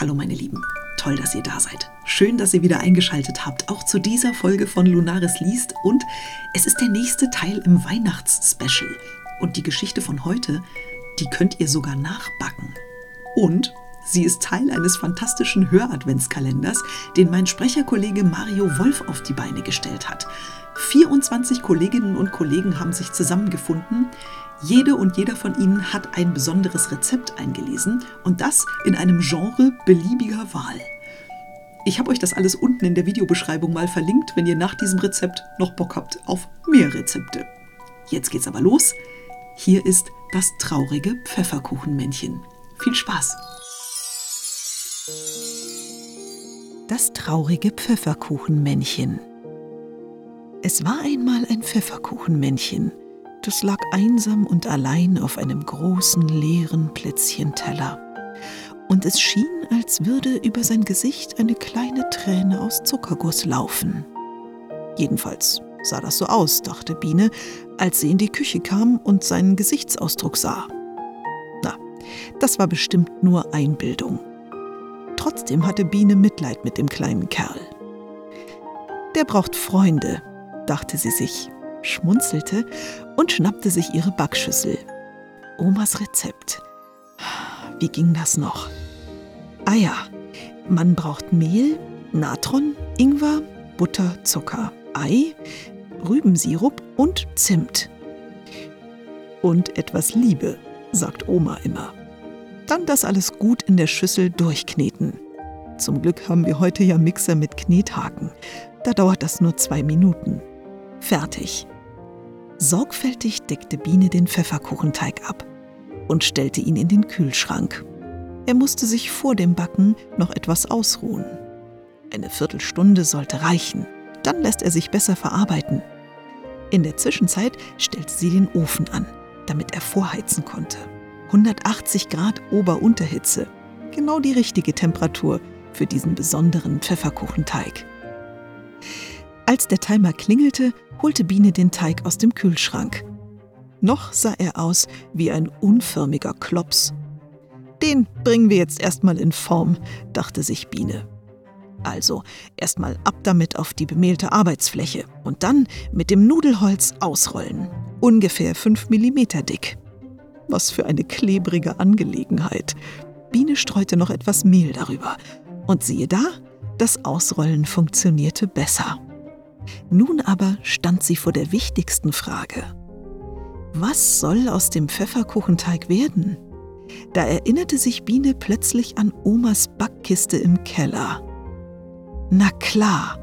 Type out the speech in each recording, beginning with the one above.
Hallo meine Lieben, toll, dass ihr da seid. Schön, dass ihr wieder eingeschaltet habt, auch zu dieser Folge von Lunaris liest. Und es ist der nächste Teil im Weihnachtsspecial. Und die Geschichte von heute, die könnt ihr sogar nachbacken. Und sie ist Teil eines fantastischen Höradventskalenders, den mein Sprecherkollege Mario Wolf auf die Beine gestellt hat. 24 Kolleginnen und Kollegen haben sich zusammengefunden. Jede und jeder von ihnen hat ein besonderes Rezept eingelesen und das in einem Genre beliebiger Wahl. Ich habe euch das alles unten in der Videobeschreibung mal verlinkt, wenn ihr nach diesem Rezept noch Bock habt auf mehr Rezepte. Jetzt geht's aber los. Hier ist das traurige Pfefferkuchenmännchen. Viel Spaß! Das traurige Pfefferkuchenmännchen. Es war einmal ein Pfefferkuchenmännchen. Das lag einsam und allein auf einem großen leeren Plätzchenteller. Und es schien, als würde über sein Gesicht eine kleine Träne aus Zuckerguss laufen. Jedenfalls sah das so aus, dachte Biene, als sie in die Küche kam und seinen Gesichtsausdruck sah. Na, das war bestimmt nur Einbildung. Trotzdem hatte Biene Mitleid mit dem kleinen Kerl. Der braucht Freunde, dachte sie sich, schmunzelte und schnappte sich ihre Backschüssel. Omas Rezept. Wie ging das noch? Ah ja, man braucht Mehl, Natron, Ingwer, Butter, Zucker, Ei, Rübensirup und Zimt. Und etwas Liebe, sagt Oma immer. Dann das alles gut in der Schüssel durchkneten. Zum Glück haben wir heute ja Mixer mit Knethaken. Da dauert das nur zwei Minuten. Fertig. Sorgfältig deckte Biene den Pfefferkuchenteig ab und stellte ihn in den Kühlschrank. Er musste sich vor dem Backen noch etwas ausruhen. Eine Viertelstunde sollte reichen, dann lässt er sich besser verarbeiten. In der Zwischenzeit stellte sie den Ofen an, damit er vorheizen konnte. 180 Grad Ober-Unterhitze, genau die richtige Temperatur für diesen besonderen Pfefferkuchenteig. Als der Timer klingelte, holte Biene den Teig aus dem Kühlschrank. Noch sah er aus wie ein unförmiger Klops. Den bringen wir jetzt erstmal in Form, dachte sich Biene. Also erstmal ab damit auf die bemehlte Arbeitsfläche und dann mit dem Nudelholz ausrollen. Ungefähr 5 mm dick. Was für eine klebrige Angelegenheit. Biene streute noch etwas Mehl darüber. Und siehe da, das Ausrollen funktionierte besser. Nun aber stand sie vor der wichtigsten Frage. Was soll aus dem Pfefferkuchenteig werden? Da erinnerte sich Biene plötzlich an Omas Backkiste im Keller. Na klar,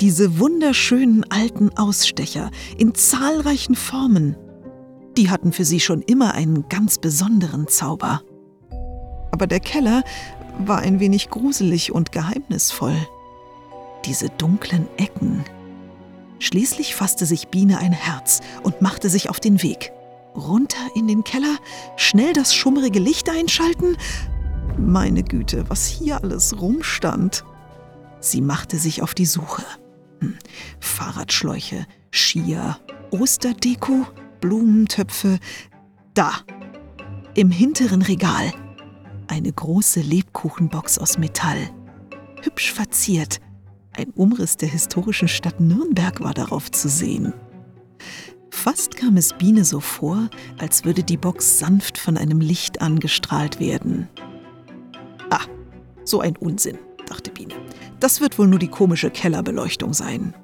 diese wunderschönen alten Ausstecher in zahlreichen Formen. Die hatten für sie schon immer einen ganz besonderen Zauber. Aber der Keller war ein wenig gruselig und geheimnisvoll. Diese dunklen Ecken, Schließlich fasste sich Biene ein Herz und machte sich auf den Weg. Runter in den Keller, schnell das schummrige Licht einschalten. Meine Güte, was hier alles rumstand. Sie machte sich auf die Suche. Hm. Fahrradschläuche, Skier, Osterdeko, Blumentöpfe. Da, im hinteren Regal. Eine große Lebkuchenbox aus Metall. Hübsch verziert ein Umriss der historischen Stadt Nürnberg war darauf zu sehen. Fast kam es Biene so vor, als würde die Box sanft von einem Licht angestrahlt werden. Ah, so ein Unsinn, dachte Biene. Das wird wohl nur die komische Kellerbeleuchtung sein.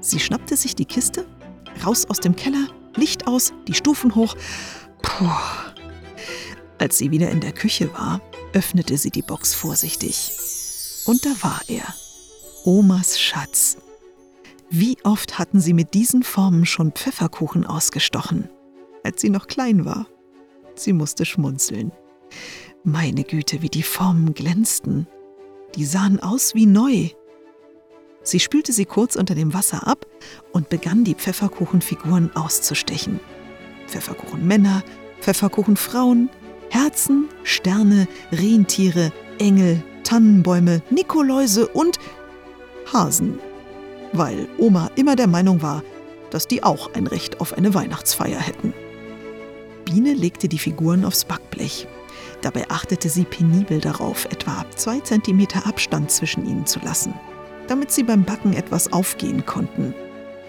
Sie schnappte sich die Kiste, raus aus dem Keller, Licht aus, die Stufen hoch. Puh. Als sie wieder in der Küche war, öffnete sie die Box vorsichtig. Und da war er. Omas Schatz. Wie oft hatten sie mit diesen Formen schon Pfefferkuchen ausgestochen, als sie noch klein war. Sie musste schmunzeln. Meine Güte, wie die Formen glänzten. Die sahen aus wie neu. Sie spülte sie kurz unter dem Wasser ab und begann die Pfefferkuchenfiguren auszustechen. Pfefferkuchenmänner, Pfefferkuchenfrauen, Herzen, Sterne, Rentiere, Engel, Tannenbäume, Nikoläuse und Hasen, weil Oma immer der Meinung war, dass die auch ein Recht auf eine Weihnachtsfeier hätten. Biene legte die Figuren aufs Backblech. Dabei achtete sie penibel darauf, etwa zwei Zentimeter Abstand zwischen ihnen zu lassen, damit sie beim Backen etwas aufgehen konnten.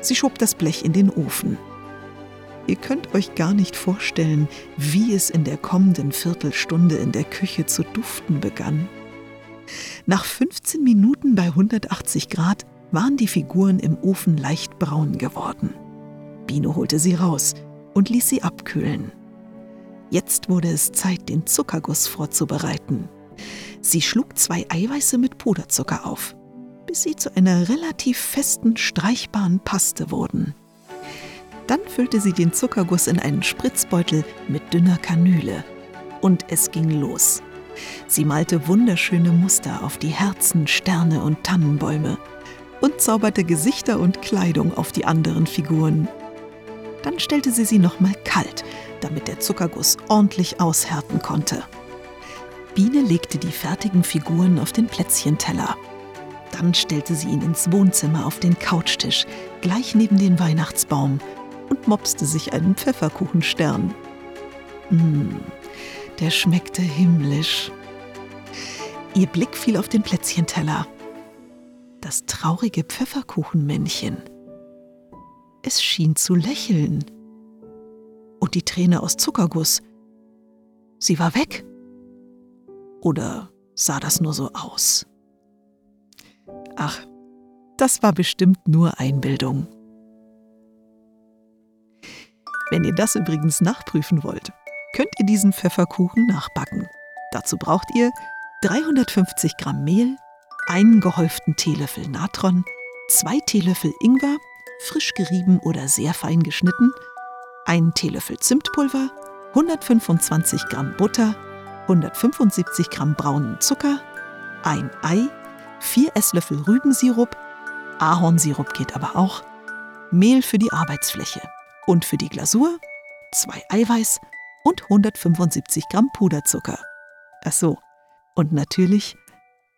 Sie schob das Blech in den Ofen. Ihr könnt euch gar nicht vorstellen, wie es in der kommenden Viertelstunde in der Küche zu duften begann. Nach 15 Minuten bei 180 Grad waren die Figuren im Ofen leicht braun geworden. Biene holte sie raus und ließ sie abkühlen. Jetzt wurde es Zeit, den Zuckerguss vorzubereiten. Sie schlug zwei Eiweiße mit Puderzucker auf, bis sie zu einer relativ festen, streichbaren Paste wurden. Dann füllte sie den Zuckerguss in einen Spritzbeutel mit dünner Kanüle. Und es ging los. Sie malte wunderschöne Muster auf die Herzen, Sterne und Tannenbäume und zauberte Gesichter und Kleidung auf die anderen Figuren. Dann stellte sie sie nochmal kalt, damit der Zuckerguss ordentlich aushärten konnte. Biene legte die fertigen Figuren auf den Plätzchenteller. Dann stellte sie ihn ins Wohnzimmer auf den Couchtisch, gleich neben den Weihnachtsbaum, und mopste sich einen Pfefferkuchenstern. Mmh, der schmeckte himmlisch. Ihr Blick fiel auf den Plätzchenteller. Das traurige Pfefferkuchenmännchen. Es schien zu lächeln. Und die Träne aus Zuckerguss. Sie war weg. Oder sah das nur so aus? Ach, das war bestimmt nur Einbildung. Wenn ihr das übrigens nachprüfen wollt, könnt ihr diesen Pfefferkuchen nachbacken. Dazu braucht ihr 350 Gramm Mehl, einen gehäuften Teelöffel Natron, zwei Teelöffel Ingwer, frisch gerieben oder sehr fein geschnitten, einen Teelöffel Zimtpulver, 125 Gramm Butter, 175 Gramm braunen Zucker, ein Ei, vier Esslöffel Rübensirup, Ahornsirup geht aber auch, Mehl für die Arbeitsfläche und für die Glasur zwei Eiweiß und 175 Gramm Puderzucker. Ach so, und natürlich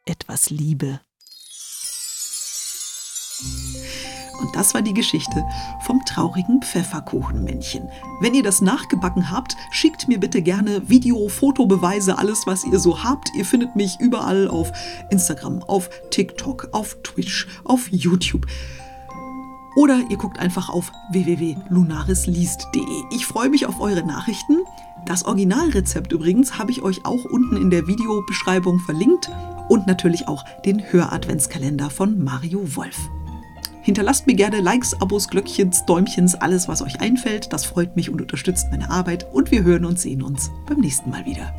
etwas Liebe. Und das war die Geschichte vom traurigen Pfefferkuchenmännchen. Wenn ihr das nachgebacken habt, schickt mir bitte gerne Video, Fotobeweise, alles, was ihr so habt. Ihr findet mich überall auf Instagram, auf TikTok, auf Twitch, auf YouTube. Oder ihr guckt einfach auf www.lunarisliest.de. Ich freue mich auf eure Nachrichten. Das Originalrezept übrigens habe ich euch auch unten in der Videobeschreibung verlinkt und natürlich auch den Hör-Adventskalender von Mario Wolf. Hinterlasst mir gerne Likes, Abos, Glöckchens, Däumchens, alles, was euch einfällt. Das freut mich und unterstützt meine Arbeit. Und wir hören und sehen uns beim nächsten Mal wieder.